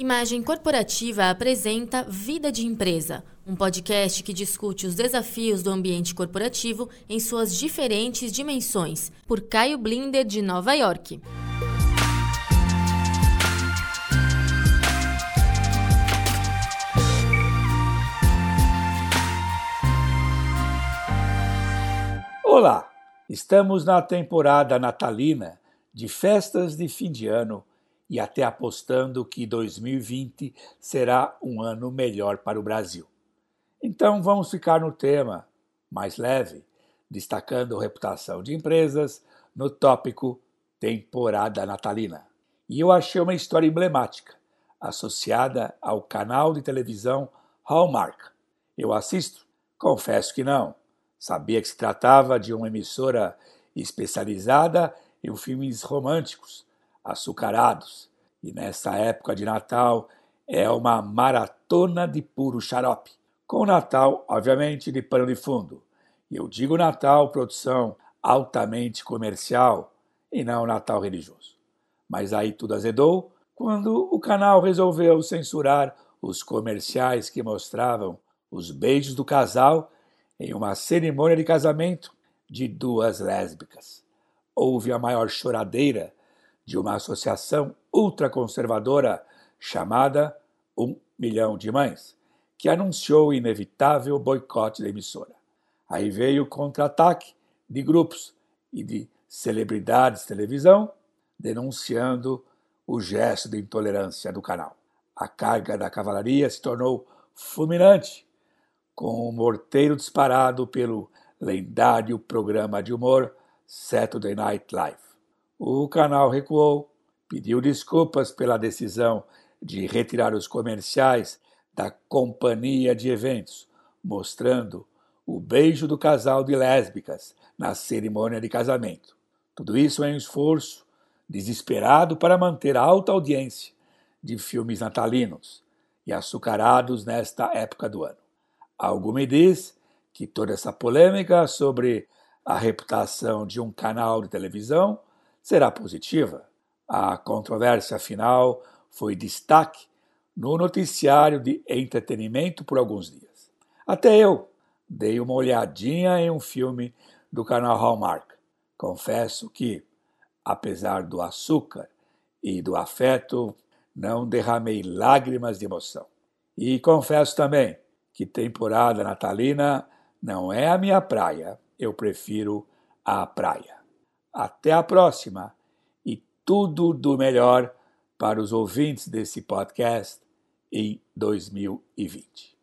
Imagem Corporativa apresenta Vida de Empresa, um podcast que discute os desafios do ambiente corporativo em suas diferentes dimensões, por Caio Blinder, de Nova York. Olá, estamos na temporada natalina de festas de fim de ano e até apostando que 2020 será um ano melhor para o Brasil. Então vamos ficar no tema mais leve, destacando reputação de empresas no tópico temporada natalina. E eu achei uma história emblemática, associada ao canal de televisão Hallmark. Eu assisto? Confesso que não. Sabia que se tratava de uma emissora especializada em filmes românticos, açucarados, e nessa época de Natal é uma maratona de puro xarope. Com Natal, obviamente, de pano de fundo. E eu digo Natal, produção altamente comercial, e não Natal religioso. Mas aí tudo azedou quando o canal resolveu censurar os comerciais que mostravam os beijos do casal em uma cerimônia de casamento de duas lésbicas. Houve a maior choradeira de uma associação ultraconservadora chamada Um Milhão de Mães, que anunciou o inevitável boicote da emissora. Aí veio o contra-ataque de grupos e de celebridades de televisão denunciando o gesto de intolerância do canal. A carga da cavalaria se tornou fulminante, com um morteiro disparado pelo lendário programa de humor Saturday Night Live. O canal recuou, pediu desculpas pela decisão de retirar os comerciais da companhia de eventos, mostrando o beijo do casal de lésbicas na cerimônia de casamento. Tudo isso é um esforço desesperado para manter alta audiência de filmes natalinos e açucarados nesta época do ano. Algo me diz que toda essa polêmica sobre a reputação de um canal de televisão será positiva. A controvérsia final foi destaque no noticiário de entretenimento por alguns dias. Até eu dei uma olhadinha em um filme do canal Hallmark. Confesso que, apesar do açúcar e do afeto, não derramei lágrimas de emoção. E confesso também que temporada natalina não é a minha praia, eu prefiro a praia. Até a próxima e tudo do melhor para os ouvintes desse podcast em 2020.